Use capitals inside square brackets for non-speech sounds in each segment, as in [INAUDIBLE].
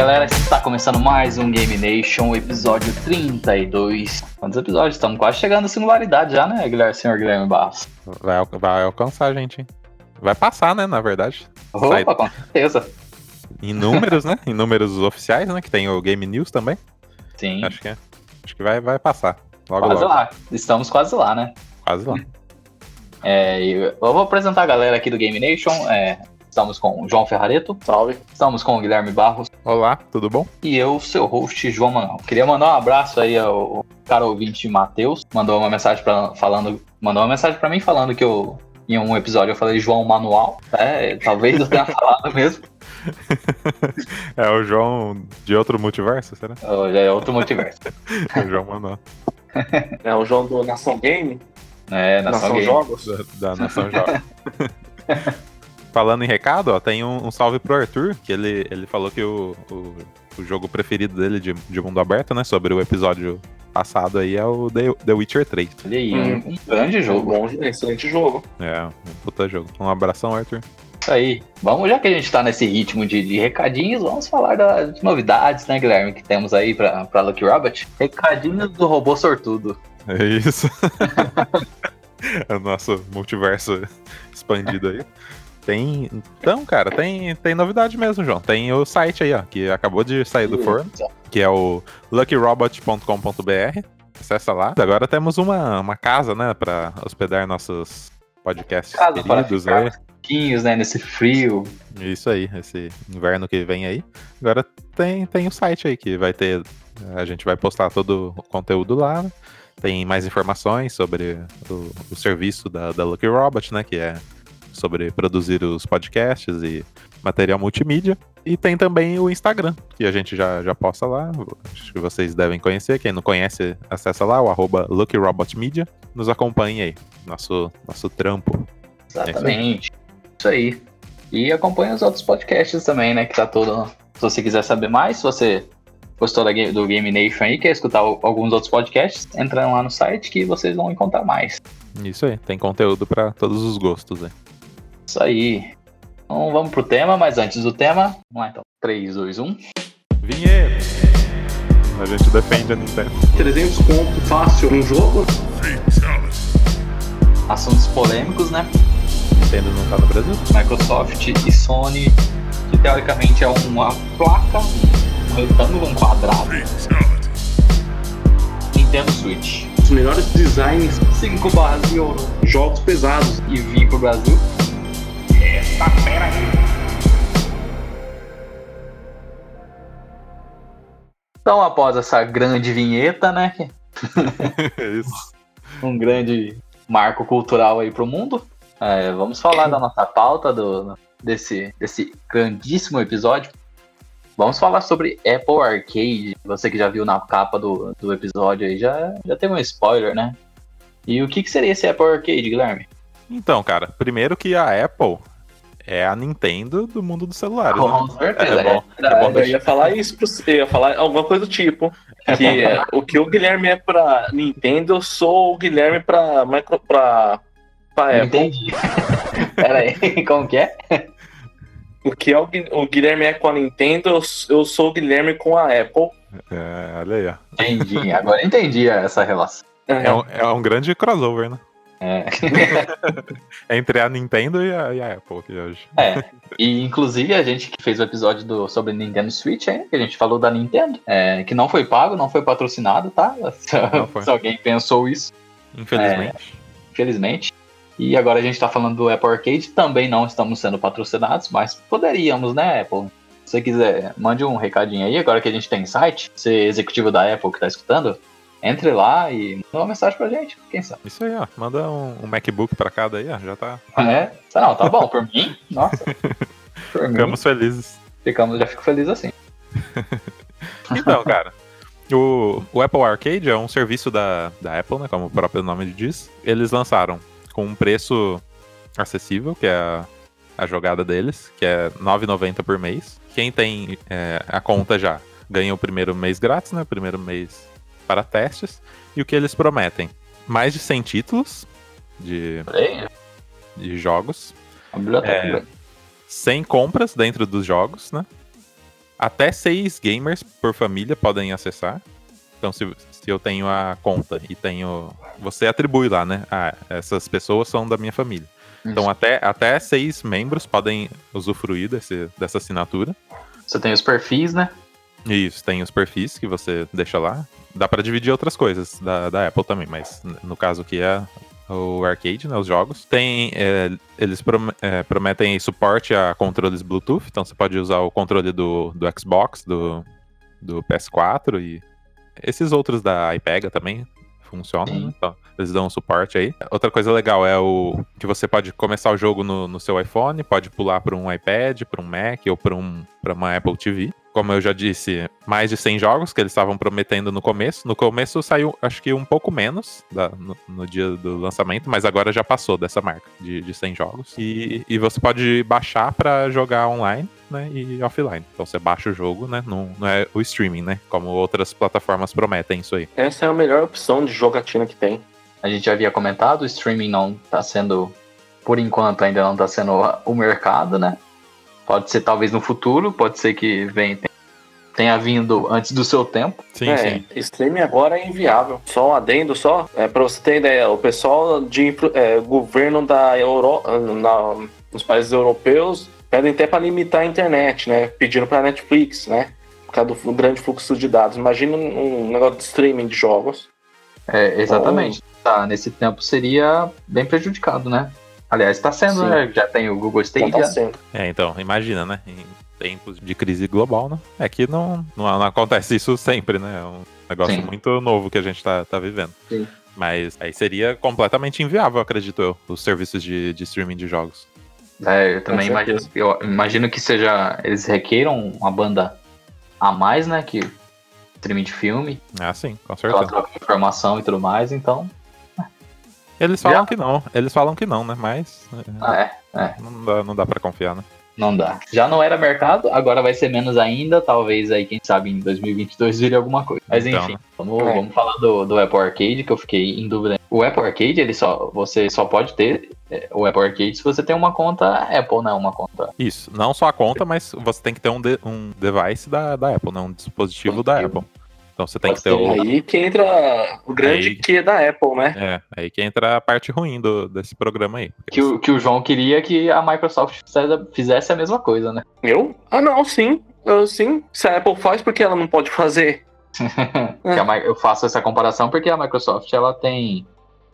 galera, está começando mais um Game Nation, episódio 32. Quantos episódios? Estamos quase chegando à singularidade já, né, Guilherme, senhor Guilherme Barros? Vai, al- vai alcançar a gente, hein? Vai passar, né, na verdade. Sai- Opa, com certeza. Em números, né? Em números oficiais, né? Que tem o Game News também. Sim, Acho que, é- acho que vai, vai passar. Logo, quase logo. lá. Estamos quase lá, né? Quase lá. É, eu vou apresentar a galera aqui do Game Nation. É, estamos com o João Ferrareto. Salve. Estamos com o Guilherme Barros. Olá, tudo bom? E eu, seu host, João Manuel. Queria mandar um abraço aí ao cara ouvinte Matheus. Mandou uma mensagem pra, falando. Mandou uma mensagem pra mim falando que eu. Em um episódio eu falei João Manual. É, talvez eu tenha [LAUGHS] falado mesmo. [LAUGHS] É o João de outro multiverso, será? Já é outro multiverso. [LAUGHS] o João Manuel. É o João do Nação Game, É, Nação, Nação Game. Jogos. Da, da Nação Jovem. Falando em recado, ó, tem um, um salve pro Arthur, que ele, ele falou que o, o, o jogo preferido dele de, de mundo aberto, né? Sobre o episódio passado aí é o The, The Witcher 3. Olha aí, Hum. um, um grande Um jogo. bom, excelente jogo. É, um puta jogo. Um abração, Arthur. Isso aí. Vamos, já que a gente tá nesse ritmo de, de recadinhos, vamos falar da- de novidades, né, Guilherme, que temos aí pra, pra Lucky Robot. Recadinhos do robô sortudo. É isso. [LAUGHS] é o nosso multiverso expandido aí. Tem. Então, cara, tem, tem novidade mesmo, João. Tem o site aí, ó, que acabou de sair do forno, que é o luckyrobot.com.br. Acessa lá. Agora temos uma, uma casa, né, pra hospedar nossos podcasts Casa queridos aí. Né, nesse frio. Isso aí, esse inverno que vem aí. Agora tem, tem o site aí que vai ter. A gente vai postar todo o conteúdo lá. né? Tem mais informações sobre o, o serviço da, da Lucky Robot, né? Que é sobre produzir os podcasts e material multimídia. E tem também o Instagram, que a gente já, já posta lá. Acho que vocês devem conhecer. Quem não conhece, acessa lá, o arroba Lucky Robot Media. Nos acompanhe aí, nosso, nosso trampo. Exatamente. Isso aí. E acompanha os outros podcasts também, né? Que tá todo. Se você quiser saber mais, se você gostou do Game Nation aí, quer escutar alguns outros podcasts, entra lá no site que vocês vão encontrar mais. Isso aí, tem conteúdo para todos os gostos. Né? Isso aí. Então vamos pro tema, mas antes do tema, vamos lá então. 3, 2, 1. Vinheta! A gente defende a Nintendo. 300 conto fácil um jogo. Assuntos polêmicos, né? Nintendo não tá no Brasil? Microsoft e Sony, que teoricamente é uma placa, um retângulo, um quadrado. Nintendo Switch. Os melhores designs, 5 barras de ouro. jogos pesados. E vim pro Brasil. Então, após essa grande vinheta, né? É [LAUGHS] um grande marco cultural aí pro mundo. É, vamos falar da nossa pauta do, desse, desse grandíssimo episódio. Vamos falar sobre Apple Arcade. Você que já viu na capa do, do episódio aí, já, já teve um spoiler, né? E o que, que seria esse Apple Arcade, Guilherme? Então, cara, primeiro que a Apple é a Nintendo do mundo dos celulares. né? Com certeza. É bom, é bom Eu ia falar isso pra você, eu ia falar alguma coisa do tipo. Que é, o que o Guilherme é pra Nintendo, eu sou o Guilherme pra, micro, pra, pra Apple. entendi. [LAUGHS] Pera aí, como que é? O que é o, o Guilherme é com a Nintendo, eu, eu sou o Guilherme com a Apple. É, olha aí, ó. Entendi, agora entendi essa relação. É um, é um grande crossover, né? [LAUGHS] É. Entre a Nintendo e a, e a Apple aqui hoje. É, e inclusive a gente que fez o episódio do, sobre Nintendo Switch, hein, que a gente falou da Nintendo, é, que não foi pago, não foi patrocinado, tá? Se, [LAUGHS] se alguém pensou isso, Infelizmente. infelizmente. E agora a gente tá falando do Apple Arcade, também não estamos sendo patrocinados, mas poderíamos, né, Apple? Se você quiser, mande um recadinho aí, agora que a gente tem site, você é executivo da Apple que tá escutando, entre lá e manda uma mensagem pra gente, quem sabe. Isso aí, ó. Manda um, um MacBook pra cada aí, ó. Já tá. É, não, tá bom, por mim, [LAUGHS] nossa. Por mim, Ficamos felizes. ficamos, já fico feliz assim. [LAUGHS] Então, cara, o, o Apple Arcade é um serviço da, da Apple, né? Como o próprio nome diz. Eles lançaram com um preço acessível, que é a, a jogada deles, que é R$ 9,90 por mês. Quem tem é, a conta já ganha o primeiro mês grátis, né? Primeiro mês para testes. E o que eles prometem? Mais de 100 títulos de, de jogos. É. 100 compras dentro dos jogos, né? até seis gamers por família podem acessar. Então, se, se eu tenho a conta e tenho. Você atribui lá, né? Ah, essas pessoas são da minha família. Então, até, até seis membros podem usufruir desse, dessa assinatura. Você tem os perfis, né? Isso, tem os perfis que você deixa lá. Dá para dividir outras coisas da, da Apple também, mas no caso aqui é o arcade, né, os jogos. Tem, é, eles prom é, prometem suporte a controles Bluetooth, então você pode usar o controle do, do Xbox, do, do PS4 e esses outros da iPega também funcionam, né? então eles dão suporte aí. Outra coisa legal é o que você pode começar o jogo no, no seu iPhone, pode pular para um iPad, para um Mac ou para um, uma Apple TV como eu já disse, mais de 100 jogos que eles estavam prometendo no começo. No começo saiu, acho que um pouco menos da, no, no, dia do lançamento, mas agora já passou dessa marca de, de 100 jogos. E, e você pode baixar para jogar online né, e offline. Então você baixa o jogo, né? Não, não é o streaming, né? Como outras plataformas prometem isso aí. Essa é a melhor opção de jogatina que tem. A gente já havia comentado, o streaming não está sendo, por enquanto, ainda não está sendo o mercado, né? Pode ser talvez no futuro, pode ser que venha, tenha vindo antes do seu tempo. Sim, é, sim. Streaming agora é inviável. Só um adendo só, é, para você ter ideia, o pessoal de é, governo da Euro, na, nos países europeus pedem até para limitar a internet, né? Pedindo para Netflix, né? Por causa do grande fluxo de dados. Imagina um negócio de streaming de jogos. É, exatamente. Tá, nesse tempo seria bem prejudicado, né? Aliás, está sendo, né? Já tem o Google Stadia. Tá sendo. É, então, imagina, né? Em tempos de crise global, né? É que não, não, não acontece isso sempre, né? É um negócio Sim. muito novo que a gente tá, tá vivendo. Sim. Mas aí seria completamente inviável, acredito eu, os serviços de, de streaming de jogos. É, eu também imagino, eu imagino que seja. Eles requeiram uma banda a mais, né? Que streaming de filme. Ah, sim, com certeza. Ela troca informação e tudo mais, então. Eles falam Já. que não, eles falam que não, né? Mas. Ah, é, é. Não dá, não dá pra confiar, né? Não dá. Já não era mercado, agora vai ser menos ainda. Talvez aí, quem sabe, em 2022 vire alguma coisa. Mas então, enfim, né? vamos, é. vamos falar do, do Apple Arcade, que eu fiquei em dúvida. O Apple Arcade, ele só, você só pode ter é, o Apple Arcade se você tem uma conta Apple, né? Uma conta. Isso, não só a conta, mas você tem que ter um, de, um device da, da Apple, né? Um dispositivo da Apple. Então você tem Pode que ter o. Aí que entra o grande aí, que é da Apple, né? É, aí que entra a parte ruim do, desse programa aí. Que o, que o João queria que a Microsoft fizesse a mesma coisa, né? Eu? Ah, não, sim. Eu, sim. Se a Apple faz, por que ela não pode fazer? [LAUGHS] é. Eu faço essa comparação porque a Microsoft ela tem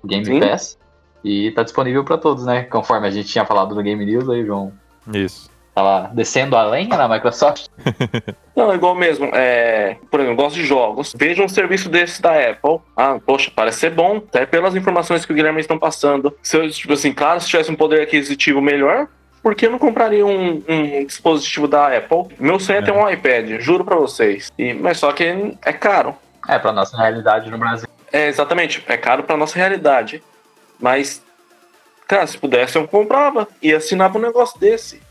Game sim. Pass e tá disponível para todos, né? Conforme a gente tinha falado no Game News aí, João. Isso. Tava descendo a lenha na Microsoft? [LAUGHS] Não, igual mesmo. É, por exemplo, gosto de jogos. Veja um serviço desse da Apple. Ah, poxa, parece ser bom. Até pelas informações que o Guilherme estão passando. Se eu, tipo assim, claro, se tivesse um poder aquisitivo melhor, por que eu não compraria um, um, dispositivo da Apple? Meu sonho é, é ter um iPad, juro pra vocês. E, mas só que é caro. É, pra nossa realidade no Brasil. É, exatamente. É caro pra nossa realidade. Mas, cara, se pudesse eu comprava e assinava um negócio desse.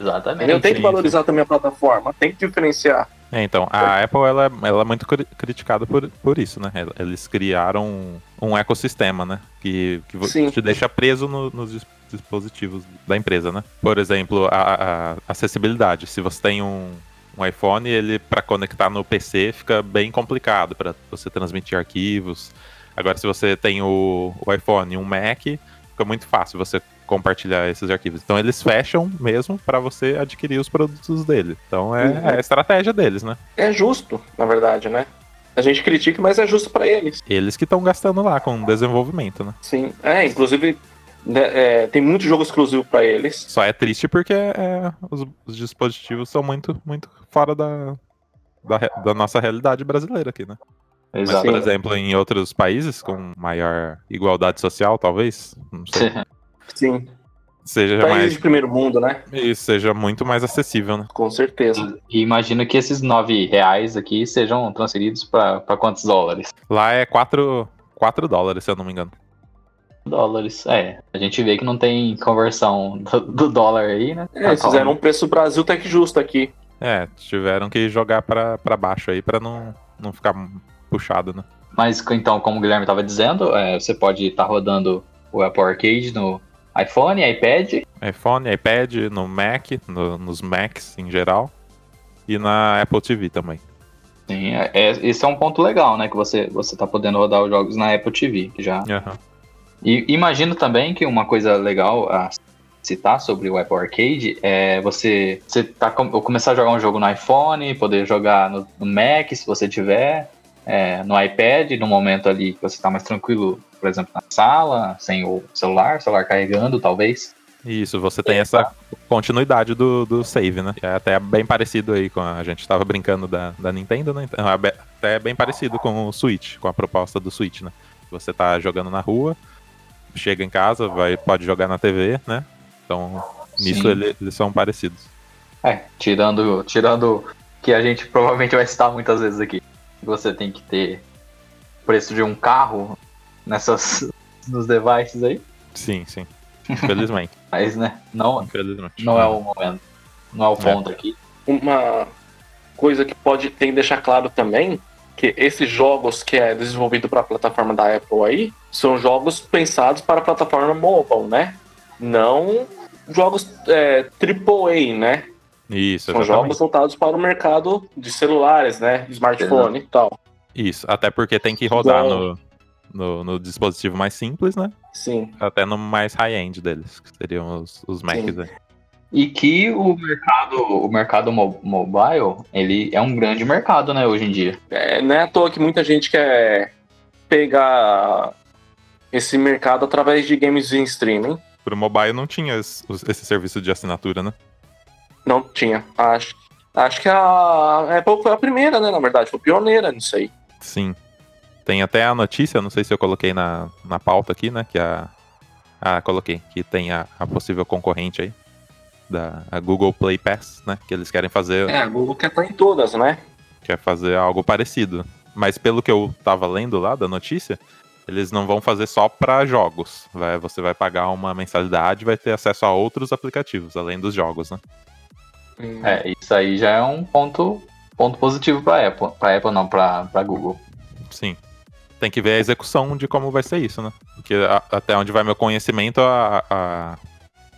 Exatamente. Eu tenho que valorizar também a plataforma, tem que diferenciar. É, então, a Apple ela, ela é muito criticada por, por isso, né? Eles criaram um ecossistema, né? Que, que te deixa preso no, nos dispositivos da empresa, né? Por exemplo, a, a acessibilidade. Se você tem um, um iPhone, ele para conectar no PC fica bem complicado para você transmitir arquivos. Agora, se você tem o, o iPhone e um Mac, fica muito fácil você compartilhar esses arquivos. Então eles fecham mesmo para você adquirir os produtos dele. Então é, uhum. é, a estratégia deles, né? É justo, na verdade, né? A gente critica, mas é justo para eles. Eles que estão gastando lá com desenvolvimento, né? Sim, é, inclusive é, tem muito jogo exclusivo para eles. Só é triste porque é, os, os, dispositivos são muito, muito fora da, da, da nossa realidade brasileira aqui, né? Exato. Mas, por exemplo, em outros países com maior igualdade social, talvez, não sei. [LAUGHS] Sim. Seja País mais. de primeiro mundo, né? Isso, seja muito mais acessível, né? Com certeza. E, imagino que esses nove reais aqui sejam transferidos para quantos dólares? Lá é 4, 4 dólares, se eu não me engano. Dólares, é. A gente vê que não tem conversão do, do dólar aí, né? É, eles fizeram um preço Brasil até que justo aqui. É, tiveram que jogar para baixo aí para não, não ficar puxado, né? Mas então, como o Guilherme estava dizendo, é, você pode estar tá rodando o Apple Arcade no iPhone, iPad. iPhone, iPad, no Mac, no, nos Macs em geral. e na Apple TV também. Sim, é, é, esse é um ponto legal, né? Que você, você tá podendo rodar os jogos na Apple TV, que já. Aham. E imagino também que uma coisa legal a citar sobre o Apple Arcade é você, você tá, com- começar a jogar um jogo no iPhone, poder jogar no, no Mac, se você tiver, é, no iPad, no momento ali que você tá mais tranquilo, por exemplo, na sala, sem o celular, celular carregando, talvez. Isso, você tem essa continuidade do, do save, né? É até bem parecido aí com a, a gente tava brincando da, da Nintendo, né? Então, é até bem parecido com o Switch, com a proposta do Switch, né? Você tá jogando na rua, chega em casa, vai, pode jogar na TV, né? Então, nisso Sim. ele- eles são parecidos. É, tirando, tirando que a gente provavelmente vai citar muitas vezes aqui. Você tem que ter preço de um carro nessas [LAUGHS] nos devices aí, Sim, sim. Infelizmente. [LAUGHS] mas né, não, infelizmente. não é o momento. Não é o ponto aqui. Uma coisa que pode tem que deixar claro também que esses jogos que é desenvolvido para a plataforma da Apple aí são jogos pensados para a plataforma mobile, né? Não jogos é, AAA, né? Isso, São exatamente. jogos voltados para o mercado de celulares, né? Smartphone e tal. Isso, até porque tem que rodar Bom. no, no, no dispositivo mais simples, né? Sim. Até no mais high-end deles, que seriam os, os Macs. aí. E que o mercado, o mercado mo- mobile, ele é um grande mercado, né, hoje em dia. É, não é à toa que muita gente quer pegar esse mercado através de games em streaming. Pro mobile não tinha esse serviço de assinatura, né? Não tinha. Acho, acho que a Apple foi a primeira, né? Na verdade, foi pioneira nisso aí. Sim. Tem até a notícia, não sei se eu coloquei na, na pauta aqui, né? Que a. Ah, coloquei. Que tem a, a possível concorrente aí. Da a Google Play Pass, né? Que eles querem fazer, É, a Google quer estar em todas, né? quer fazer algo parecido. Mas pelo que eu tava lendo lá da notícia, eles não vão fazer só para jogos. Vai, você vai pagar uma mensalidade e vai ter acesso a outros aplicativos, além dos jogos, né? É, isso aí já é um ponto, ponto positivo para Apple, para Apple não, para Google. Sim. Tem que ver a execução de como vai ser isso, né? Porque a- até onde vai meu conhecimento, a, a-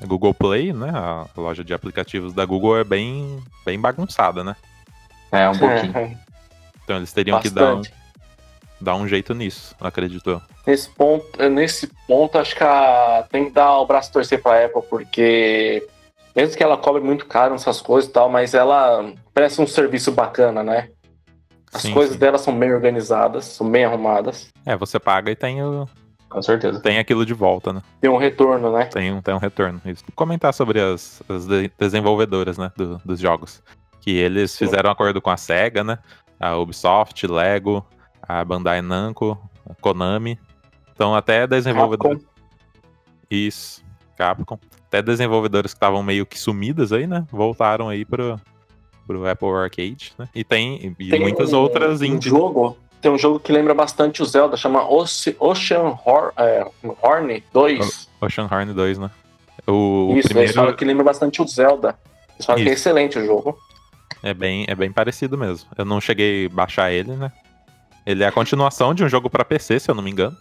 a Google Play, né? A loja de aplicativos da Google é bem, bem bagunçada, né? É um pouquinho. É, Então eles teriam que dar um, bastante. dar um jeito nisso, acredito eu. Nesse ponto, é, nesse ponto, acho que a- tem que dar o braço torcer pra Apple, porque mesmo que ela cobre muito caro nessas coisas e tal, mas ela presta um serviço bacana, né? As Sim, coisas sim. dela são bem organizadas, são bem arrumadas. É, você paga e tem, o, Com certeza. tem aquilo de volta, né? Tem um retorno, né? Tem um, tem um retorno. Isso. Comentar sobre as, as de- desenvolvedoras, né, do- dos jogos. Que eles Sim. fizeram um acordo com a SEGA, né? A Ubisoft, Lego, a Bandai Namco, a Konami. Então até desenvolvedores. Capcom. Isso, Capcom. Até desenvolvedores que estavam meio que sumidas aí, né? Voltaram aí pro, pro Apple Arcade, né? E tem, e Tem muitas um- outras um indies. jogo. Tem um jogo que lembra bastante o Zelda, chama Oce- Ocean Hor é, Horn 2. Ocean Horn 2, né? O, o Isso, eles primeiro falam que lembra bastante o Zelda. Eles falam que é Isso. excelente o jogo. É bem, é bem parecido mesmo. Eu não cheguei a baixar ele, né? Ele é a continuação de um jogo pra PC, se eu não me engano.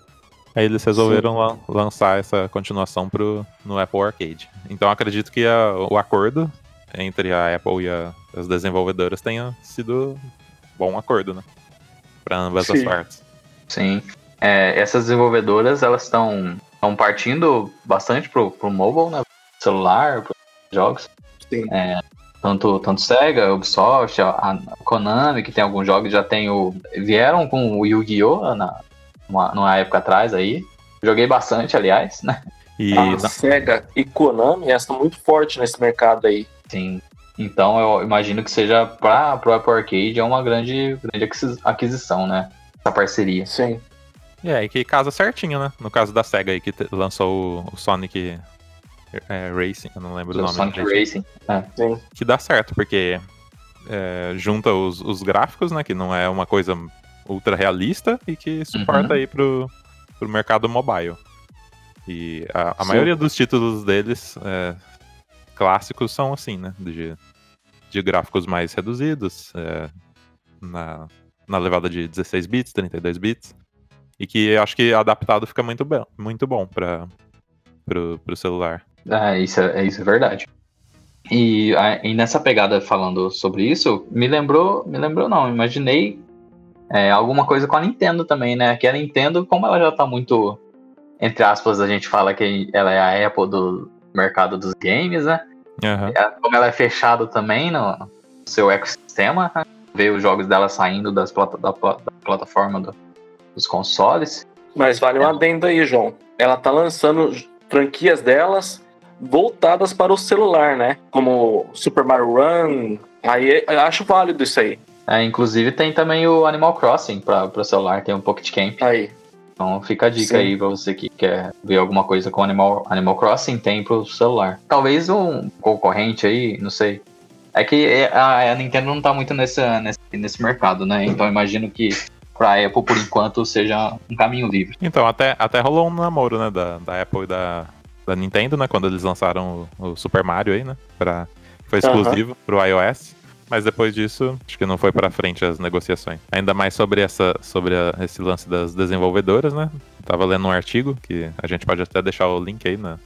Aí eles resolveram lan- lançar essa continuação pro, no Apple Arcade. Então eu acredito que a- o acordo entre a Apple e a- as desenvolvedoras tenha sido bom acordo, né? Pra ambas as Sim. partes. Sim. É, essas desenvolvedoras, elas estão estão partindo bastante pro, pro mobile, né? Celular, pro jogos. Sim. Tanto, tanto Sega, Ubisoft, a, a Konami, que tem alguns jogos, já tem o. Vieram com o Yu-Gi-Oh! Na, uma, numa época atrás aí. Joguei bastante, aliás, né? E a SEGA e Konami, elas estão muito fortes nesse mercado aí. Sim. Então eu imagino que seja para o Apple Arcade é uma grande, grande aquisi- aquisição, né? Essa parceria. Sim. é, e que casa certinho, né? No caso da SEGA aí, que lançou o, o Sonic é, Racing, eu não lembro o Do nome. Sonic. Racing. É. Sim. que dá certo, porque é, junta os, os gráficos, né? Que não é uma coisa ultra realista e que suporta Uhum. aí pro, pro mercado mobile. E a, a maioria dos títulos deles é, clássicos são assim, né? De, de gráficos mais reduzidos, é, na, na levada de 16 bits, 32 bits. E que acho que adaptado fica muito bem, muito bom para pro, celular. É, isso é, isso é verdade. E, e, nessa pegada falando sobre isso, me lembrou, me lembrou não, imaginei é, alguma coisa com a Nintendo também, né? Que a Nintendo, como ela já tá muito, entre aspas, a gente fala que ela é a Apple do mercado dos games, né? Uhum. Como ela é fechada também no seu ecossistema, né? ver os jogos dela saindo das plata, da, da, plataforma do, dos consoles. Mas vale um é. adendo aí, João. Ela tá lançando franquias delas voltadas para o celular, né? Como Super Mario Run. Aí eu acho válido isso aí. É, inclusive tem também o Animal Crossing para o celular, tem o Pocket Camp. Aí. Então fica a dica Sim. aí pra você que quer ver alguma coisa com Animal, Animal Crossing, tem pro celular. Talvez um concorrente aí, não sei. É que a, a Nintendo não tá muito nesse, nesse, nesse mercado, né? Então imagino que pra Apple, por enquanto, seja um caminho livre. Então, até, até rolou um namoro, né, da, da Apple e da, da Nintendo, né, quando eles lançaram o, o Super Mario aí, né, pra, foi exclusivo uhum. pro iOS. Mas depois disso, acho que não foi para frente as negociações. Ainda mais sobre essa, sobre a, esse lance das desenvolvedoras, né? Tava lendo um artigo que a gente pode até deixar o link aí na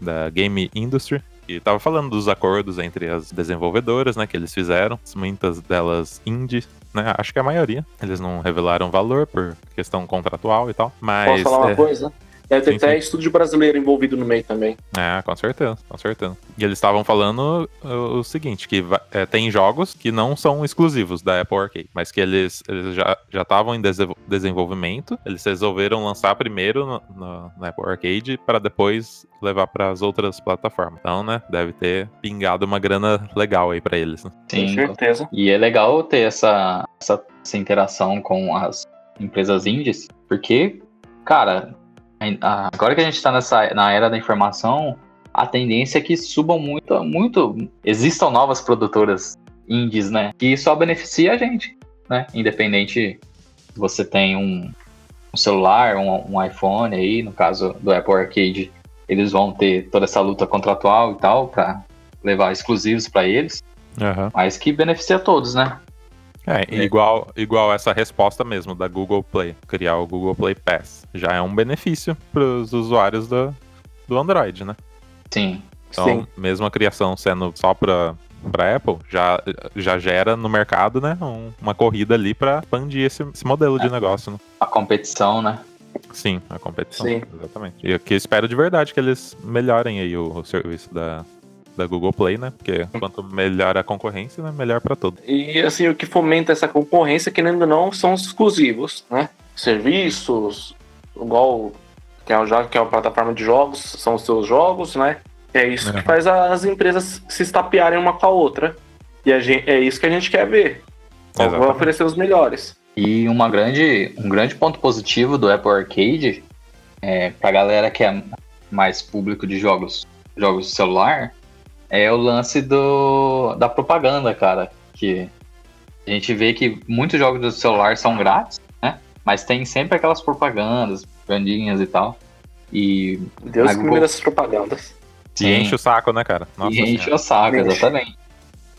da Game Industry, e tava falando dos acordos entre as desenvolvedoras, né, que eles fizeram, muitas delas indie, né, acho que a maioria. Eles não revelaram valor por questão contratual e tal, mas... Posso falar uma é... coisa? Deve ter sim, até sim. estúdio brasileiro envolvido no meio também. É, com certeza, com certeza. E eles estavam falando o, o, seguinte, que é, tem jogos que não são exclusivos da Apple Arcade, mas que eles, eles já estavam em desenvolvimento, eles resolveram lançar primeiro no, no, na Apple Arcade para depois levar para as outras plataformas. Então, né, deve ter pingado uma grana legal aí para eles. Né? Sim, com certeza. E é legal ter essa, essa, essa interação com as empresas indies, porque, cara, agora que a gente está nessa na era da informação, a tendência é que subam muito, muito, existam novas produtoras indies, né? Que só beneficia a gente, né? Independente se você tem um, um celular, um, um, iPhone aí, no caso do Apple Arcade, eles vão ter toda essa luta contratual e tal para levar exclusivos para eles, uhum. mas que beneficia todos, né? É, é, igual, igual essa resposta mesmo da Google Play, criar o Google Play Pass. Já é um benefício para os usuários do, do Android, né? Sim. Então, Sim. mesmo a criação sendo só para para Apple, já, já gera no mercado, né, um, uma corrida ali para expandir esse, esse modelo é. de negócio. Né? A competição, né? Sim, a competição. Sim. Exatamente. E aqui espero de verdade que eles melhorem aí o, o serviço da, da Google Play, né? Porque quanto melhor a concorrência, né? melhor para todos. E assim, o que fomenta essa concorrência, querendo ou não, são os exclusivos, né? Serviços, igual que é, o, que é uma plataforma de jogos, são os seus jogos, né? É isso que faz as empresas se estapearem uma com a outra. E a gente, é isso que a gente quer ver. Vou oferecer os melhores. E uma grande, um grande ponto positivo do Apple Arcade, é, pra galera que é mais público de jogos, jogos de celular, é o lance do, da propaganda, cara. Que a gente vê que muitos jogos do celular são grátis, né? Mas tem sempre aquelas propagandas, grandinhas e tal. E. Deus que Google... essas propagandas. E enche o saco, né, cara? Nossa e enche o saco, exatamente.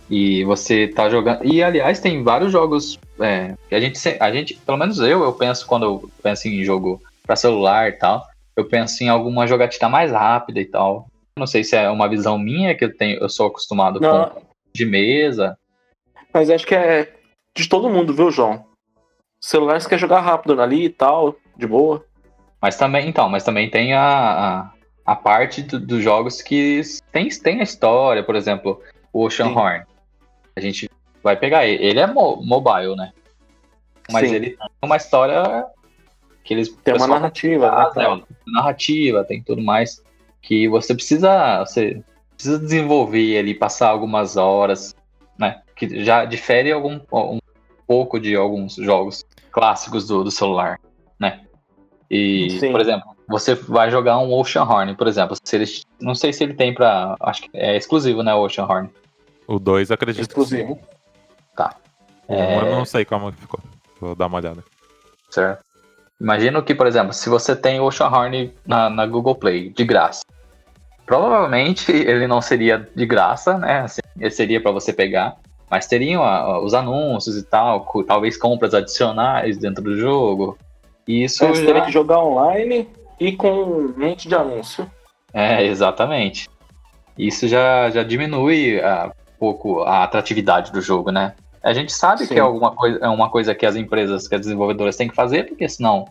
E você tá jogando. E aliás, tem vários jogos é, que a gente, a gente, pelo menos eu, eu penso quando eu penso em jogo para celular e tal, eu penso em alguma jogatina mais rápida e tal. Não sei se é uma visão minha que eu tenho, eu sou acostumado Não. com de mesa. Mas acho que é de todo mundo, viu, João? O celular você quer jogar rápido ali e tal, de boa. Mas também, então, mas também tem a, a, a parte do, dos jogos que tem, tem a história, por exemplo, o Ocean Sim. Horn. A gente vai pegar ele. Ele é mo mobile, né? Mas Sim. ele tem uma história que eles. Tem uma narrativa, faz, né? né? Narrativa, tem tudo mais que você precisa, você precisa desenvolver ali, passar algumas horas, né? Que já difere algum, um pouco de alguns jogos clássicos do, do celular, né? E, Sim. por exemplo, você vai jogar um Ocean Horn, por exemplo. Se ele, não sei se ele tem pra. Acho que é exclusivo, né? O Ocean Horn. O 2 acredito. Exclusivo. Tá. É... Eu não sei como ficou. Vou dar uma olhada. Certo. Imagino que, por exemplo, se você tem o Ocean Horn na, na Google Play, de graça, Provavelmente ele não seria de graça, né? Assim, ele seria para você pegar, mas teriam a, os anúncios e tal, talvez compras adicionais dentro do jogo. E isso você já... teria que jogar online e com um monte de anúncio. É, exatamente. Isso já, já diminui ah, um pouco a atratividade do jogo, né? A gente sabe Sim. que é alguma coisa, é uma coisa que as empresas, que as desenvolvedoras têm que fazer, porque senão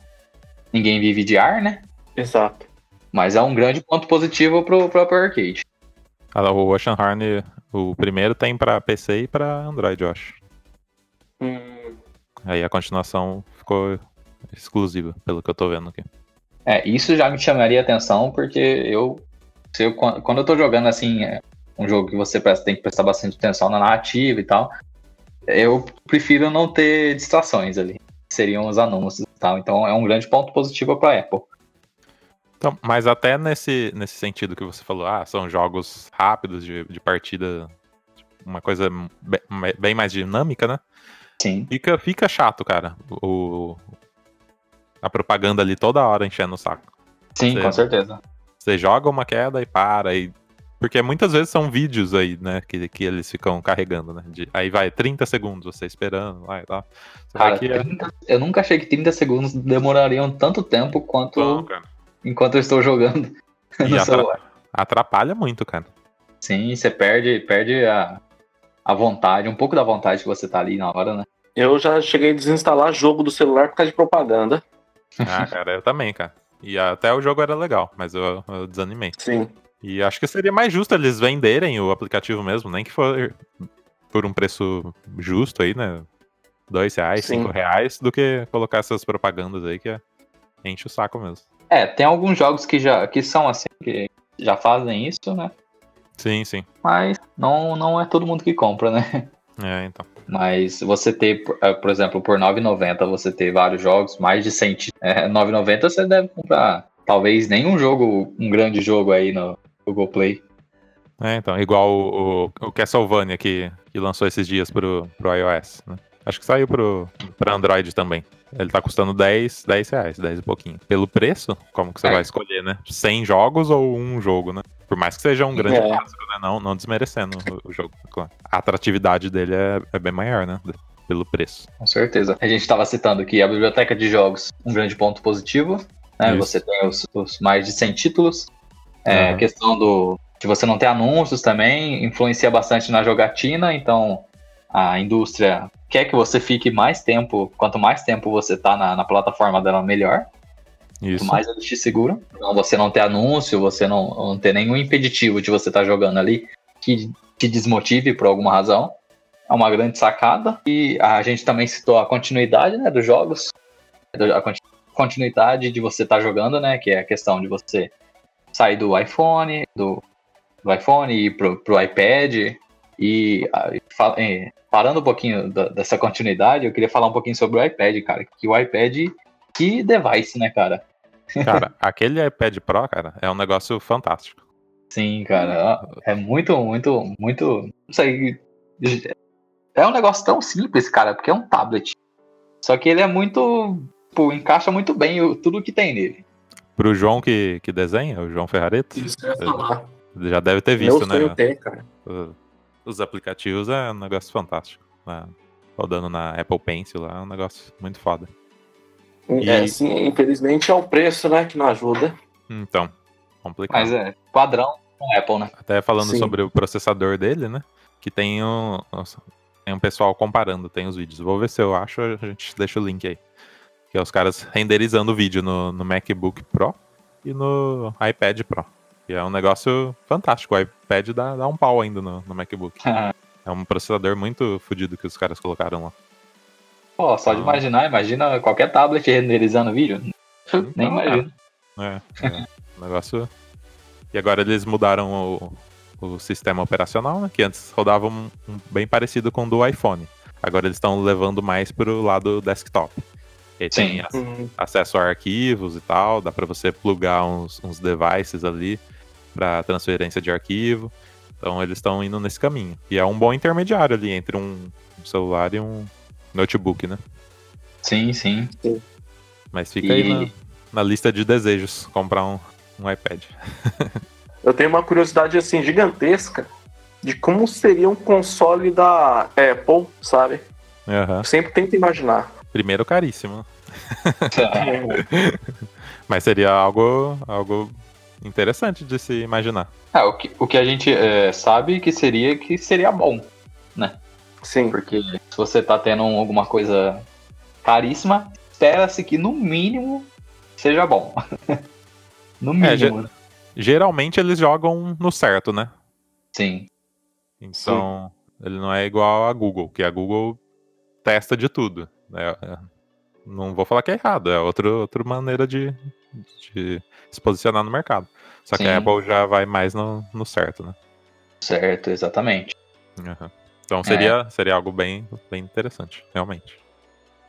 ninguém vive de ar, né? Exato. Mas é um grande ponto positivo pro próprio arcade. Ah, O Ocean Horn, o primeiro tem pra PC e pra Android, eu acho. Hum, Aí a continuação ficou exclusiva, pelo que eu tô vendo aqui. É, isso já me chamaria atenção, porque eu, se eu quan- quando eu tô jogando assim, é, um jogo que você tem que prestar bastante atenção na narrativa e tal, eu prefiro não ter distrações ali. Seriam os anúncios e tal. Então é um grande ponto positivo para Apple. Então, mas até nesse, nesse sentido que você falou, ah, são jogos rápidos de, de partida, uma coisa be- bem mais dinâmica, né? Sim. Fica, fica chato, cara. O, a propaganda ali toda hora enchendo o saco. Sim, Certo. com certeza. Você joga uma queda e para. E... Porque muitas vezes são vídeos aí, né? Que, que eles ficam carregando, né? de- aí vai 30 segundos, você esperando, lá. Você Cara, vai que é- 30 eu nunca achei que 30 segundos demorariam tanto tempo quanto Bom, cara. Enquanto eu estou jogando [LAUGHS] E no atra- celular. atrapalha muito, cara. Sim, você perde, perde a, a vontade, um pouco da vontade que você tá ali na hora, né? eu já cheguei a desinstalar jogo do celular por causa de propaganda. Ah, [LAUGHS] cara, eu também, cara. E até o jogo era legal, mas eu, eu desanimei. Sim. E acho que seria mais justo eles venderem o aplicativo mesmo, nem que for por um preço justo aí, né? Dois reais, Sim. cinco reais, do que colocar essas propagandas aí que é- enche o saco mesmo. É, tem alguns jogos que já que são assim, que já fazem isso, né? Sim, sim. Mas não, não é todo mundo que compra, né? É, então. Mas você ter, por- eh, por exemplo, por R$ 9,90 você ter vários jogos, mais de 100 títulos, é, R$ 9,90 você deve comprar talvez nenhum jogo, um grande jogo aí no Google Play. É, então. Igual o, o, o Castlevania que, que lançou esses dias pro, pro iOS, né? Acho que saiu pro, pra Android também. Ele tá custando 10, 10 reais, 10 e pouquinho. Pelo preço, como que você É. vai escolher, né? 100 jogos ou um jogo, né? Por mais que seja um grande É. clássico, né? Não, não desmerecendo o, o jogo, claro. A atratividade dele é, é bem maior, né? Pelo preço. Com certeza. A gente estava citando aqui a biblioteca de jogos, um grande ponto positivo. Né? Você tem os, os mais de 100 títulos. É. A questão do, de você não ter anúncios também influencia bastante na jogatina, então a indústria quer que você fique mais tempo, quanto mais tempo você tá na, na plataforma dela, melhor. Isso. Quanto mais eles te seguram. Então você não ter anúncio, você não, não ter nenhum impeditivo de você estar jogando ali que te desmotive por alguma razão. É uma grande sacada. E a gente também citou a continuidade né, dos jogos. A conti- continuidade de você estar jogando, né? Que é a questão de você sair do iPhone, do, do iPhone e ir pro, pro iPad. E eh, parando um pouquinho da- dessa continuidade, eu queria falar um pouquinho sobre o iPad, cara. Que o iPad, que device, né, cara? Cara, [LAUGHS] aquele iPad Pro, cara, é um negócio fantástico. Sim, cara. É muito, muito, muito. Não sei. É um negócio tão simples, cara, porque é um tablet. Só que ele é muito. Pô, encaixa muito bem o- tudo que tem nele. Pro João que, que desenha, o João Ferrareto, Isso eu ia falar. já deve ter Meu visto, sonho né? ter, cara. o- Os aplicativos é um negócio fantástico. né? Rodando na Apple Pencil lá, é um negócio muito foda. E- É, sim, infelizmente é o preço, né, que não ajuda. Então, complicado. Mas é padrão com Apple, né? Até falando Sim. sobre o processador dele, né? Que tem um, nossa, tem um pessoal comparando, tem os vídeos. Vou ver se eu acho, a gente deixa o link aí. Que é os caras renderizando o vídeo no, no MacBook Pro e no iPad Pro. E é um negócio fantástico. O iPad dá, dá um pau ainda no, no MacBook. [LAUGHS] É um processador muito fodido que os caras colocaram lá. Pô, só de Ah. imaginar, imagina qualquer tablet renderizando vídeo. [LAUGHS] Nem Então, imagino. É, é um negócio. E agora eles mudaram o, o sistema operacional, né? Que antes rodava um, um bem parecido com o do iPhone. Agora eles estão levando mais pro lado desktop. E tem ac- acesso a arquivos e tal, dá para você plugar uns, uns devices ali para transferência de arquivo. Então eles estão indo nesse caminho. E é um bom intermediário ali entre um, celular e um notebook, né? Sim, sim. Mas fica E- aí na, na lista de desejos comprar um, um iPad. [LAUGHS] Eu tenho uma curiosidade, assim, gigantesca de como seria um console da Apple, sabe? Eu sempre tento imaginar. Primeiro caríssimo. [LAUGHS] Mas seria algo, algo interessante de se imaginar. É, o que, o que a gente é, sabe que seria que seria bom, né? Sim. Porque se você tá tendo alguma coisa caríssima, espera-se que no mínimo seja bom. [LAUGHS] no É, mínimo. né? Geralmente eles jogam no certo, né? Sim. Então, ele não é igual a Google, que a Google testa de tudo. É- é- não vou falar que é errado, é outra, outra maneira de, de se posicionar no mercado. Só que Sim. a Apple já vai mais no, no certo, né? Certo, exatamente. Aham. Então seria, seria algo bem, bem interessante, realmente.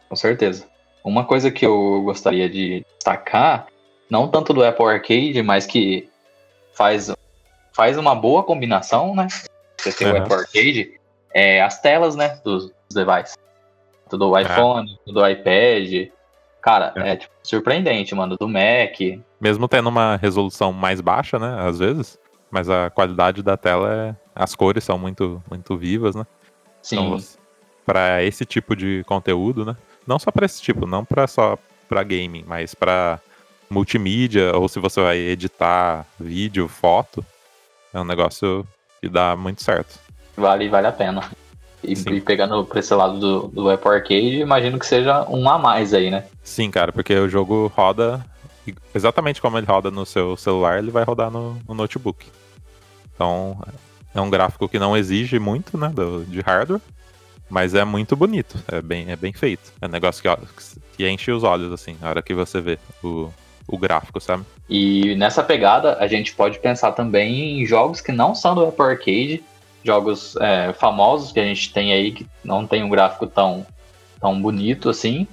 Com certeza. Uma coisa que eu gostaria de destacar, não tanto do Apple Arcade, mas que faz, faz uma boa combinação, né? Você tem o Aham. Apple Arcade, é as telas, né? Dos, dos devices. Do iPhone, do iPad. Cara, É. é, tipo, surpreendente, mano. Do Mac. Mesmo tendo uma resolução mais baixa, né? Às vezes, mas a qualidade da tela é. As cores são muito, muito vivas, né? Sim, Então, pra esse tipo de conteúdo, né? Não só pra esse tipo, não pra só pra gaming, mas pra multimídia, ou se você vai editar vídeo, foto, é um negócio que dá muito certo. vale, vale a pena. E, Sim. e pegando pra esse lado do, do Apple Arcade, imagino que seja um a mais aí, né? Sim, cara, porque o jogo roda exatamente como ele roda no seu celular, ele vai rodar no, no notebook. Então, é um gráfico que não exige muito, né, do- de hardware, mas é muito bonito, é bem, é bem feito. É um negócio que, que enche os olhos, assim, na hora que você vê o, o gráfico, sabe? E nessa pegada, a gente pode pensar também em jogos que não são do Apple Arcade, jogos é, famosos que a gente tem aí, que não tem um gráfico tão, tão bonito assim,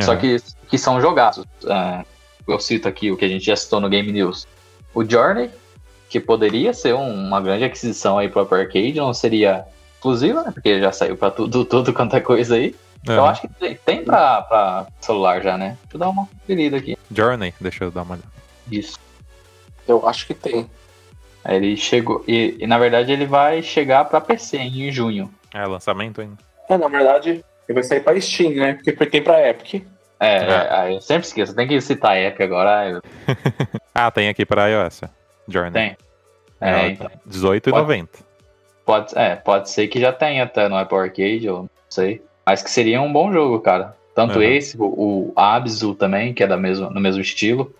só Aham. que, que são jogaços. É, eu cito aqui o que a gente já citou no Game News. O Journey, que poderia ser um- uma grande aquisição aí pro Apple Arcade, não seria exclusiva, né? Porque já saiu pra tudo, [LAUGHS] tudo quanto é coisa aí. Eu Aham. acho que tem, tem pra, pra celular já, né? Deixa eu dar uma conferida aqui. Journey, deixa eu dar uma olhada. Isso. Eu acho que tem. Aí Ele chegou. E, e, na verdade ele vai chegar pra PC em junho. É, lançamento ainda. É, na verdade, ele vai sair pra Steam, né? Porque tem pra Epic. É, É. aí eu sempre esqueço. Tem que citar a Epic agora. [LAUGHS] Ah, tem aqui pra iOS. Journey. Tem. É, É, então, R$18,90. pode, é, pode ser que já tenha até no Apple Arcade, eu não sei. Mas que seria um bom jogo, cara. Tanto Uhum. esse, o, o Abzu também, que é da mesma, no mesmo estilo.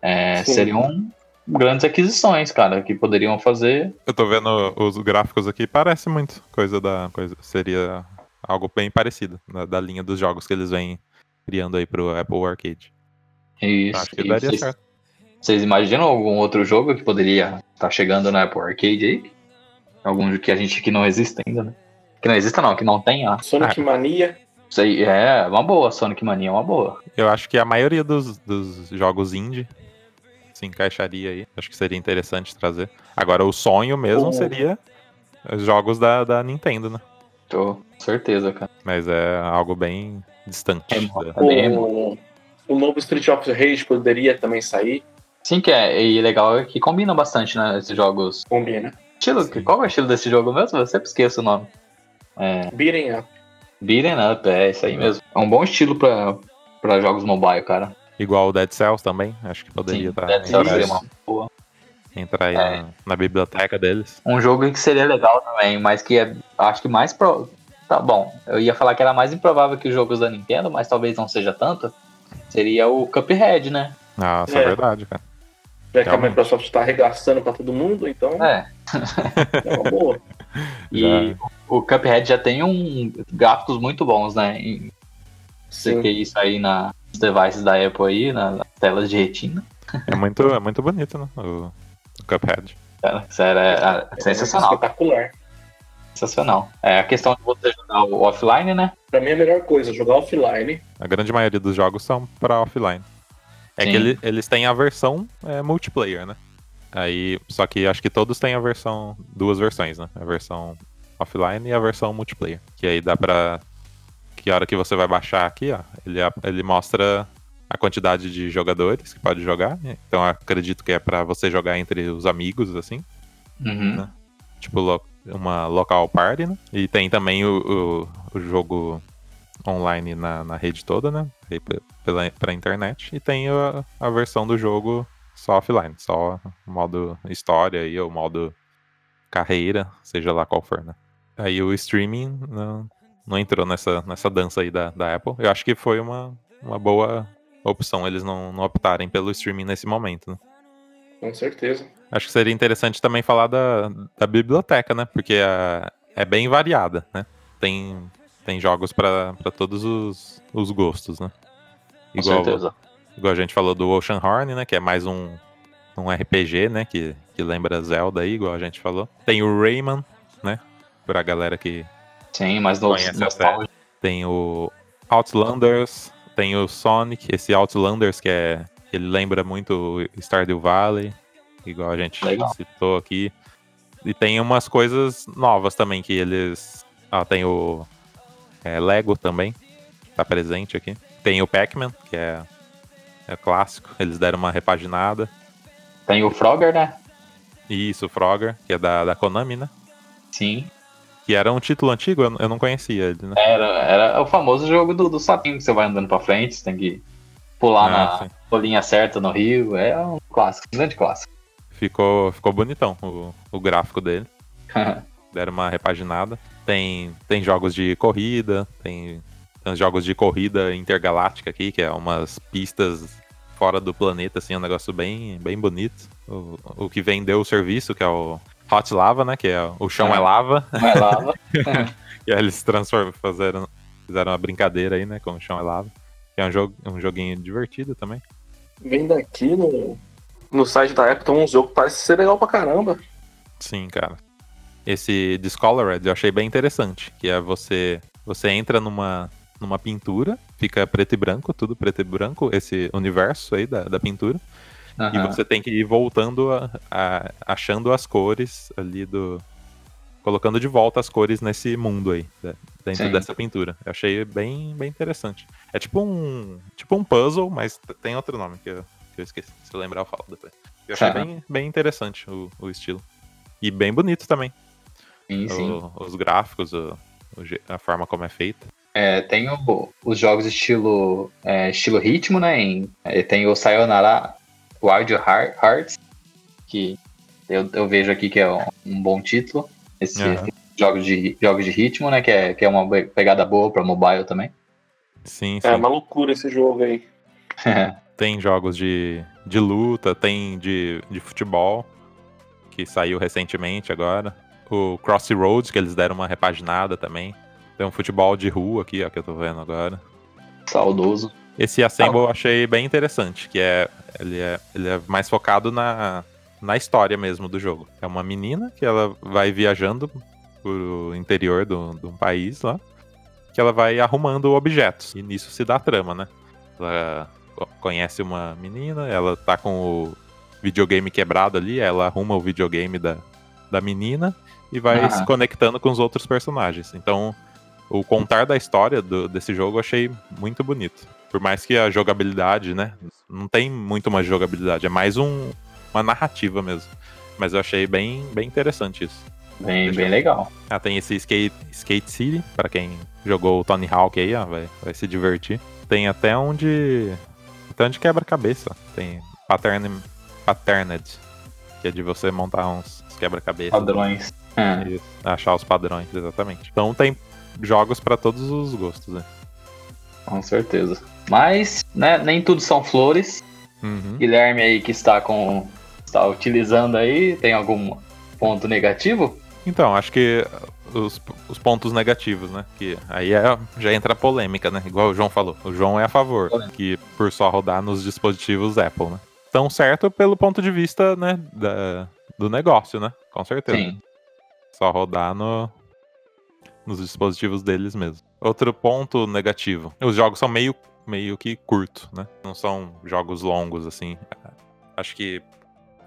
É, Sim. seriam grandes aquisições, cara, que poderiam fazer. Eu tô vendo os gráficos aqui, parece muito coisa da. Coisa, seria algo bem parecido, da, da linha dos jogos que eles vêm criando aí pro Apple Arcade. Isso. Acho que daria vocês, certo. vocês imaginam algum outro jogo que poderia estar chegando no Apple Arcade aí? Algum que a gente que não existe ainda, né? Que não exista não, que não tenha. Sonic Mania. Isso aí é uma boa, Sonic Mania é uma boa. Eu acho que a maioria dos, dos jogos indie se encaixaria aí. Acho que seria interessante trazer. Agora, o sonho mesmo O- seria os jogos da, da Nintendo, né? Tô com certeza, cara. Mas é algo bem distante. É, da- É bem O, o novo Street of Rage poderia também sair. Sim, que é. E legal é que combina bastante, né? Esses jogos. Combina. Estilo, Sim. qual é o estilo desse jogo mesmo? Eu sempre esqueço o nome. Beating Up. Beaten Up, é isso aí mesmo. É um bom estilo pra, pra jogos mobile, cara. Igual o Dead Cells também. Acho que poderia Sim, tá, Dead Cells entrar, seria uma boa. entrar aí É. na, na biblioteca deles. Um jogo que seria legal também, mas que é. Acho que mais pro. Tá bom. Eu ia falar que era mais improvável que os jogos da Nintendo, mas talvez não seja tanto. Seria o Cuphead, né? Nossa, é É. verdade, cara. Já que a. Microsoft tá arregaçando pra todo mundo, então É. [LAUGHS] é uma boa. E o Cuphead já tem um gráficos muito bons, né? Você ter isso aí na- nos devices da Apple aí, na- nas telas de retina. É muito, é muito bonito, né? O, o Cuphead. Cara, sério, é, é sensacional. Espetacular. Sensacional. É a questão de você jogar o offline, né? Pra mim é a melhor coisa, jogar offline. A grande maioria dos jogos são pra offline. É Sim. que ele- eles têm a versão é, multiplayer, né? Aí, só que acho que todos têm a versão, duas versões, né? A versão offline e a versão multiplayer. Que aí dá pra. Que a hora que você vai baixar aqui, ó, ele, a- ele mostra a quantidade de jogadores que pode jogar. né? Então acredito que é pra você jogar entre os amigos, assim. Uhum. Né? Tipo, lo- uma local party, né? E tem também o, o, o jogo online na, na rede toda, né? Pe- Pela, pra internet. E tem a, a versão do jogo só offline, só modo história e o modo carreira, seja lá qual for, né? Aí o streaming não, não entrou nessa, nessa dança aí da, da Apple. Eu acho que foi uma, uma boa opção eles não, não optarem pelo streaming nesse momento, né? Com certeza. Acho que seria interessante também falar da, da biblioteca, né? Porque a, é bem variada, né? Tem, tem jogos para todos os, os gostos, né? Com certeza. Igual a gente falou do Ocean Horn, né? Que é mais um, um RPG, né? Que, que lembra Zelda aí, igual a gente falou. Tem o Rayman, né? Pra galera que Sim, mas no, série. Tem o Outlanders, tem o Sonic, esse Outlanders que é. Ele lembra muito Stardew Valley, igual a gente Legal. citou aqui. E tem umas coisas novas também que eles. Ah, tem o é, Lego também, tá presente aqui. Tem o Pac-Man, que é, é clássico, eles deram uma repaginada. Tem o Frogger, né? E isso, o Frogger, que é da, da Konami, né? Sim. Que era um título antigo, eu, não conhecia ele, né? Era, era o famoso jogo do, do sapinho que você vai andando pra frente, você tem que pular Ah, na sim. bolinha certa no rio. É um clássico, um grande clássico. Ficou, ficou bonitão o, o gráfico dele. [LAUGHS] deram uma repaginada. Tem, tem jogos de corrida, tem, tem jogos de corrida intergaláctica aqui, que é umas pistas fora do planeta, assim, um negócio bem, bem bonito. O, o que vendeu o serviço, que é o Hot Lava, né? Que é o chão é Ah. lava. Vai lá. [LAUGHS] E aí eles transformam, fizeram, fizeram uma brincadeira aí, né? Com o chão é lava. Que é um, jogo, um joguinho divertido também. Vendo aqui no, no site da Apple, tem um jogo que parece ser legal pra caramba. Sim, cara. Esse Discolored eu achei bem interessante, que é você você entra numa numa pintura, fica preto e branco, tudo preto e branco, esse universo aí da, da pintura, e Aham. você tem que ir voltando a, a- achando as cores ali do colocando de volta as cores nesse mundo aí, dentro Sim. dessa pintura. Eu achei bem bem interessante. É tipo um tipo um puzzle, mas tem outro nome que eu, que eu esqueci. Se eu lembrar eu falo depois. Eu achei Tá. bem, bem interessante o, o estilo. E bem bonito também. Sim, sim. O- os gráficos, o- a forma como é feita. É, tem o- os jogos estilo, é, estilo ritmo, né? Em, é, tem o Sayonara Wild Heart- Hearts, que eu, eu vejo aqui que é um, um bom título. Esse Aham. jogos, de, jogos de ritmo, né? Que é, que é uma pegada boa pra mobile também. Sim, sim. É uma loucura esse jogo aí. [LAUGHS] Tem jogos de, de luta, tem de, de futebol, que saiu recentemente agora. O Crossroads, que eles deram uma repaginada também. Tem um futebol de rua aqui, ó, que eu tô vendo agora. Saudoso. Esse Assemble eu achei bem interessante, que é ele, é ele é mais focado na, na história mesmo do jogo. É uma menina que ela vai viajando pro interior de um país lá, que ela vai arrumando objetos. E nisso se dá trama, né? Ela co- conhece uma menina, ela tá com o videogame quebrado ali, ela arruma o videogame da, da menina e vai Ah. se conectando com os outros personagens. Então, o contar da história do- desse jogo eu achei muito bonito. Por mais que a jogabilidade, né? Não tem muito uma jogabilidade, é mais um, uma narrativa mesmo. Mas eu achei bem, bem interessante isso. Bem, bem legal. Ah, tem esse Skate, Skate City, pra quem jogou o Tony Hawk aí, ó, vai, vai se divertir. Tem até um de. Até um de quebra-cabeça. Tem Pattern, Patterned, que é de você montar uns quebra-cabeça. Padrões. É, Isso, achar os padrões, exatamente. Então tem jogos pra todos os gostos, né? Com certeza. Mas, né, nem tudo são flores. Uhum. Guilherme aí que está com. está utilizando aí, tem algum ponto negativo? Então, acho que os, os pontos negativos, né? Que aí é, já entra a polêmica, né? Igual o João falou. O João é a favor Polêmica. que por só rodar nos dispositivos Apple, né? Tão certo pelo ponto de vista, né, da, do negócio, né? Com certeza. Sim. Só rodar no, nos dispositivos deles mesmo. Outro ponto negativo. Os jogos são meio, meio que curto, né? Não são jogos longos, assim. Acho que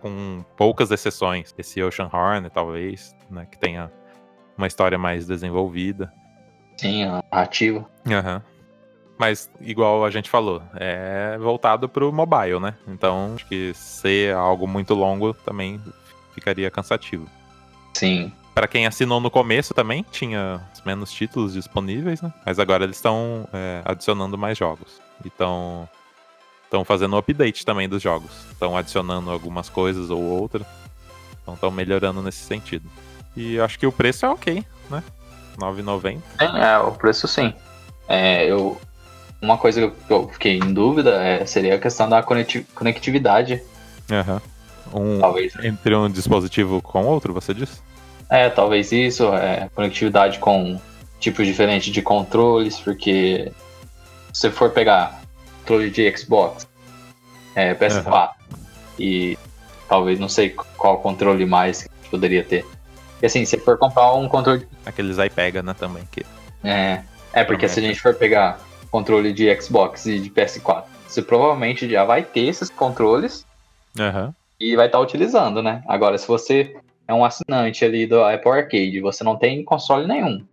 com poucas exceções. Esse Ocean Horn, talvez, né? Que tenha uma história mais desenvolvida. Sim, a narrativa. Aham. Mas, igual a gente falou, é voltado pro mobile, né? Então, acho que ser algo muito longo também ficaria cansativo. Sim. Pra quem assinou no começo também, tinha menos títulos disponíveis, né? Mas agora eles estão é, adicionando mais jogos. Então, estão fazendo update também dos jogos. Estão adicionando algumas coisas ou outras. Então estão melhorando nesse sentido. E acho que o preço é ok, né? 9,90. É, o preço sim. É, eu, uma coisa que eu fiquei em dúvida é, seria a questão da conectividade. Uhum. Um, talvez. Entre um dispositivo com outro, você disse? É, talvez isso, é, conectividade com tipos diferentes de controles, porque se você for pegar controle de Xbox, é, PS4 uhum. e talvez não sei qual controle mais que poderia ter. E assim, se for comprar um controle. Aqueles iPega, né, também. Que... É, é porque se a gente for pegar controle de Xbox e de PS4, você provavelmente já vai ter esses controles uhum. e vai estar tá utilizando, né? Agora, se você é um assinante ali do Apple Arcade, você não tem console nenhum.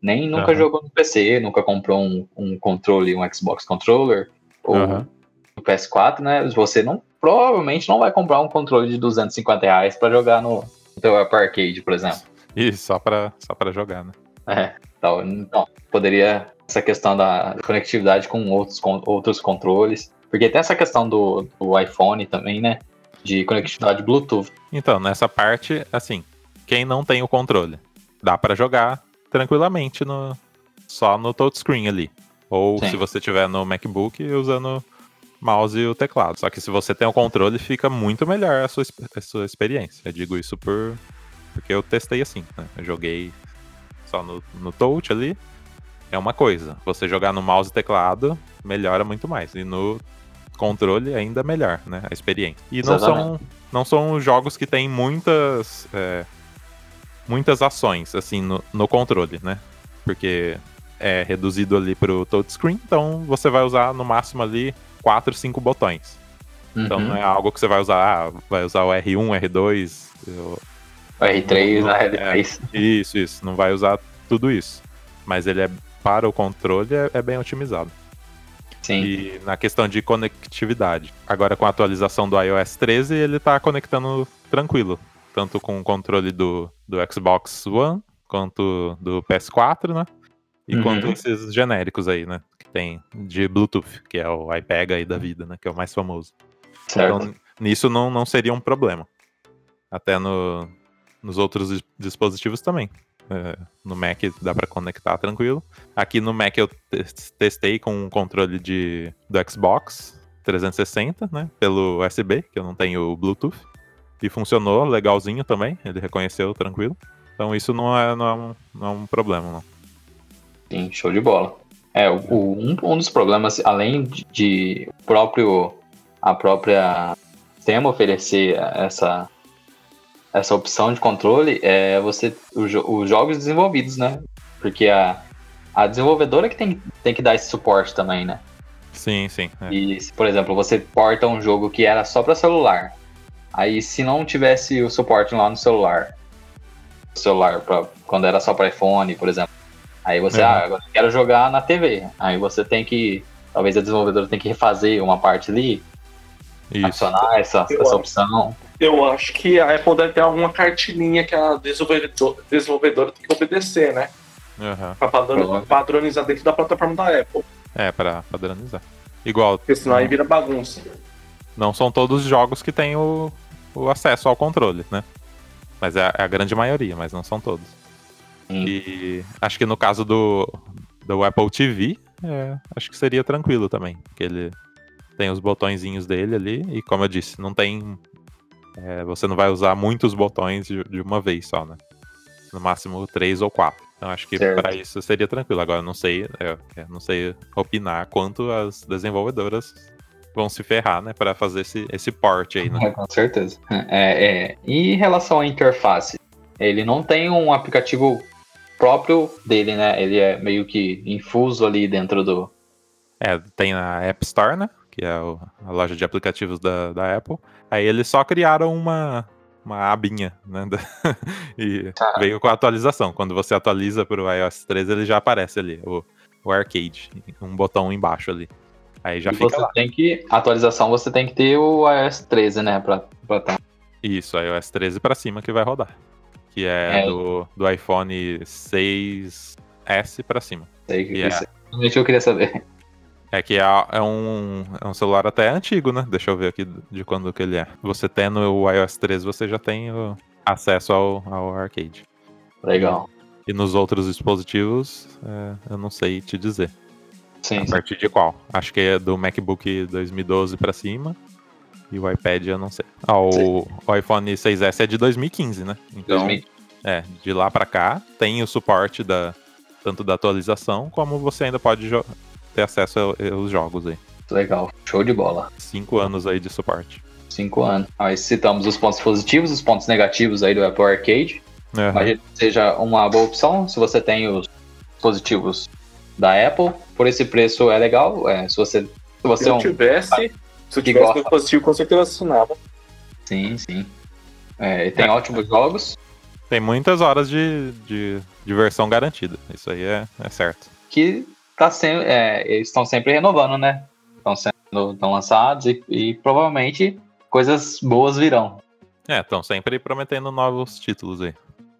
Nem nunca uhum. jogou no PC, nunca comprou um, um controle, um Xbox controller ou uhum. no PS4, né? Você não provavelmente não vai comprar um controle de 250 reais para jogar no, no teu Apple Arcade, por exemplo. Isso, só para só pra jogar, né? É, então, então, poderia essa questão da conectividade com outros, com outros controles, porque tem essa questão do, do iPhone também, né? De conectividade Bluetooth. Então, nessa parte, assim, quem não tem o controle, dá para jogar tranquilamente no, só no touchscreen ali. Ou Sim. se você tiver no MacBook usando mouse e o teclado. Só que se você tem o controle, fica muito melhor a sua, a sua experiência. Eu digo isso por, porque eu testei assim. Né? Eu joguei só no, no touch ali. É uma coisa. Você jogar no mouse e teclado melhora muito mais. E no controle ainda melhor, né? A experiência. E não são, não são jogos que têm muitas. É, muitas ações, assim, no, no controle, né? Porque é reduzido ali pro touchscreen, então você vai usar no máximo ali 4, 5 botões. Uhum. Então não é algo que você vai usar, ah, vai usar o R1, R2, o R3, a R3. É, isso, isso, não vai usar tudo isso. Mas ele é para o controle é, é bem otimizado. Sim. E na questão de conectividade. Agora com a atualização do iOS 13, ele está conectando tranquilo tanto com o controle do, do Xbox One, quanto do PS4, né? E uhum. quanto esses genéricos aí, né? Que tem de Bluetooth, que é o iPega aí da vida, né? Que é o mais famoso. Certo. Então, nisso não, não seria um problema. Até no, nos outros dispositivos também. É, no Mac dá para conectar tranquilo. Aqui no Mac eu testei com o controle de, do Xbox 360, né? Pelo USB, que eu não tenho Bluetooth. E funcionou legalzinho também, ele reconheceu tranquilo. Então isso não é, não é, um, não é um problema, não. Sim, show de bola. É, o, um, um dos problemas, além de, de próprio a própria sistema oferecer essa essa opção de controle é você os, os jogos desenvolvidos, né? Porque a, a desenvolvedora que tem, tem que dar esse suporte também, né? Sim, sim. É. E, por exemplo, você porta um jogo que era só para celular Aí, se não tivesse o suporte lá no celular, celular pra, quando era só para iPhone, por exemplo, aí você, uhum. ah, agora quero jogar na TV. Aí você tem que, talvez a desenvolvedora tem que refazer uma parte ali, Isso. adicionar essa, essa opção. Eu acho que a Apple deve ter alguma cartilinha que a desenvolvedora, desenvolvedora tem que obedecer, né? Uhum. Pra padronizar dentro da plataforma da Apple. É, pra padronizar. Igual. Porque senão aí vira bagunça. Não são todos os jogos que têm o, o acesso ao controle, né? Mas é a, é a grande maioria, mas não são todos. Hum. E acho que no caso do, do Apple TV, é, acho que seria tranquilo também. Porque ele tem os botõezinhos dele ali, e como eu disse, não tem. É, você não vai usar muitos botões de, de, uma vez só, né? No máximo três ou quatro. Então acho que para isso seria tranquilo. Agora não sei, é, é, não sei opinar quanto as desenvolvedoras vão se ferrar, né, para fazer esse, esse port aí, né? É, com certeza. É, é. E em relação à interface, ele não tem um aplicativo próprio dele, né? Ele é meio que infuso ali dentro do. É, tem a App Store, né? Que é a loja de aplicativos da, da Apple. Aí eles só criaram uma, uma abinha, né? [LAUGHS] e tá. veio com a atualização. Quando você atualiza para o iOS 13, ele já aparece ali, o, o arcade, um botão embaixo ali. Aí já e fica você lá. tem que atualização você tem que ter o iOS 13, né, para para tá. Isso, iOS 13 para cima que vai rodar. Que é, é. Do, do iPhone 6S para cima. Sei que é. isso é. eu queria saber. É que é, é um, é um celular até antigo, né? Deixa eu ver aqui de quando que ele é. Você tendo o iOS 13, você já tem acesso ao, ao arcade. Legal. E nos outros dispositivos, é, eu não sei te dizer. Sim, A sim. partir de qual? Acho que é do MacBook 2012 pra cima. E o iPad eu não sei. Ah, o, o iPhone 6S é de 2015, né? Então, 2000. é, de lá pra cá, tem o suporte da tanto da atualização, como você ainda pode ter acesso ao- aos jogos aí. Legal. Show de bola. Cinco anos aí de suporte. Cinco anos. Aí citamos os pontos positivos, os pontos negativos aí do Apple Arcade. É, Imagino que seja uma boa opção se você tem os dispositivos da Apple. Por esse preço é legal. É, se você, se você Se é eu um. tivesse, se eu que tivesse gosta. um positivo, com certeza assinava. Sim, sim. É, e tem É. ótimos jogos Tem muitas horas de, de diversão garantida. Isso aí é, é certo. que tá é, eles estão sempre renovando, né? Estão sendo estão lançados e, e provavelmente coisas boas virão. É, estão sempre prometendo novos títulos aí.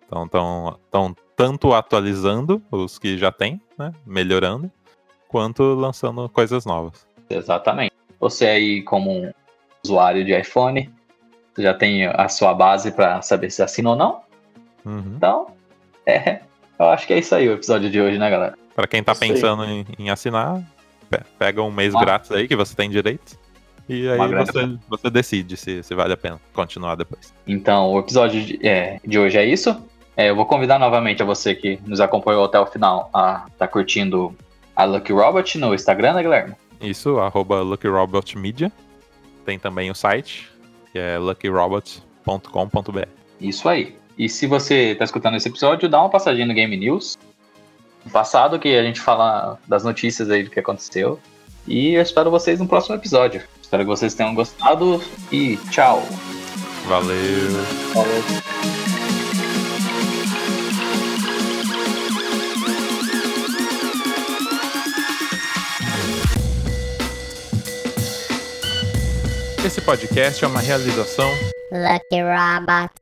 Então, estão tão tanto atualizando os que já tem, né? Melhorando, quanto lançando coisas novas. Exatamente. Você aí, como um usuário de iPhone, você já tem a sua base para saber se assina ou não. Uhum. Então, é, eu acho que é isso aí o episódio de hoje, né, galera? Para quem tá Isso pensando em, em assinar, pe- pega um mês Ah. grátis aí que você tem direito. E aí você, você decide se, se vale a pena continuar depois. Então, o episódio de, é, de hoje é isso. É, eu vou convidar novamente a você que nos acompanhou até o final a tá curtindo a Lucky Robot no Instagram, né, Guilherme? Isso, arroba LuckyRobotMedia. Tem também o site, que é luckyrobot.com.br. Isso aí. E se você tá escutando esse episódio, dá uma passadinha no Game News. No passado, que a gente fala das notícias aí do que aconteceu. E eu espero vocês no próximo episódio. Espero que vocês tenham gostado e tchau. Valeu! Esse podcast é uma realização Lucky Robot.